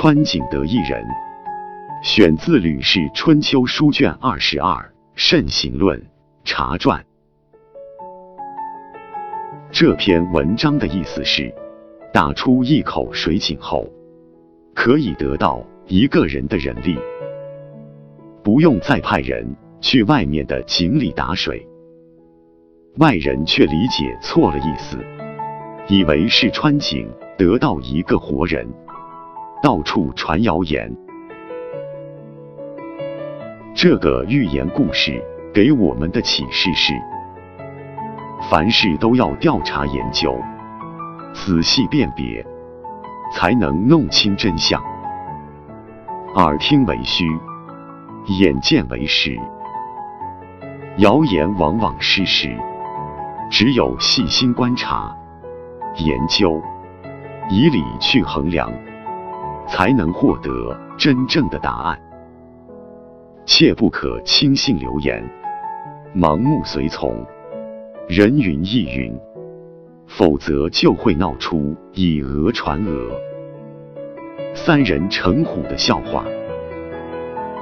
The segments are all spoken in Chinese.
川景德一人。选自《吕氏春秋》书卷二十二《慎行论·茶传》。这篇文章的意思是，打出一口水井后，可以得到一个人的人力，不用再派人去外面的井里打水。外人却理解错了意思，以为是穿井得到一个活人，到处传谣言。这个寓言故事给我们的启示是：凡事都要调查研究，仔细辨别，才能弄清真相。耳听为虚，眼见为实，谣言往往失实。只有细心观察、研究，以理去衡量，才能获得真正的答案。切不可轻信流言，盲目随从，人云亦云，否则就会闹出以讹传讹、三人成虎的笑话，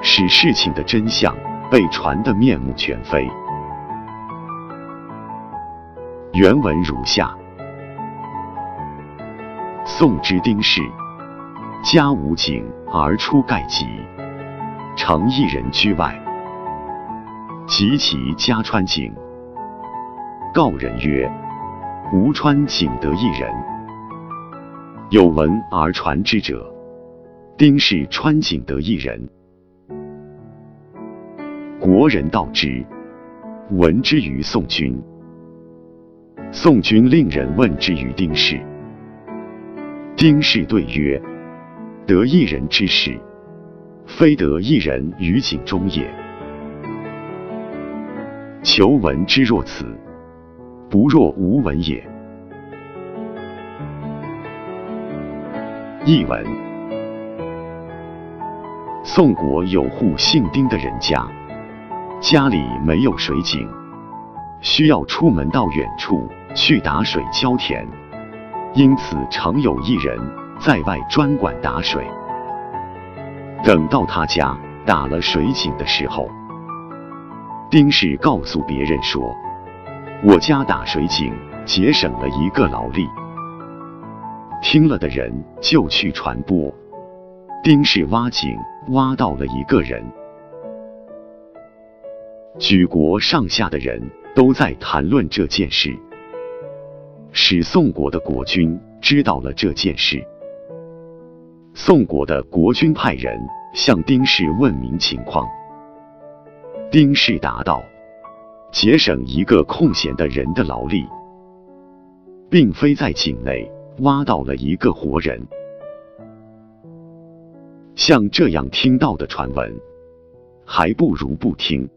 使事情的真相被传得面目全非。原文如下：宋之丁氏，家无井而出盖籍。常一人居外，及其家穿井，告人曰：“吾穿井得一人。”有闻而传之者，丁氏穿井得一人。国人道之，闻之于宋君。宋君令人问之于丁氏，丁氏对曰：“得一人之事。”非得一人于井中也。求闻之若此，不若无闻也。译文：宋国有户姓丁的人家，家里没有水井，需要出门到远处去打水浇田，因此常有一人在外专管打水。等到他家打了水井的时候，丁氏告诉别人说：“我家打水井节省了一个劳力。”听了的人就去传播，丁氏挖井挖到了一个人。举国上下的人都在谈论这件事，使宋国的国君知道了这件事。宋国的国君派人。向丁氏问明情况，丁氏答道：“节省一个空闲的人的劳力，并非在井内挖到了一个活人。像这样听到的传闻，还不如不听。”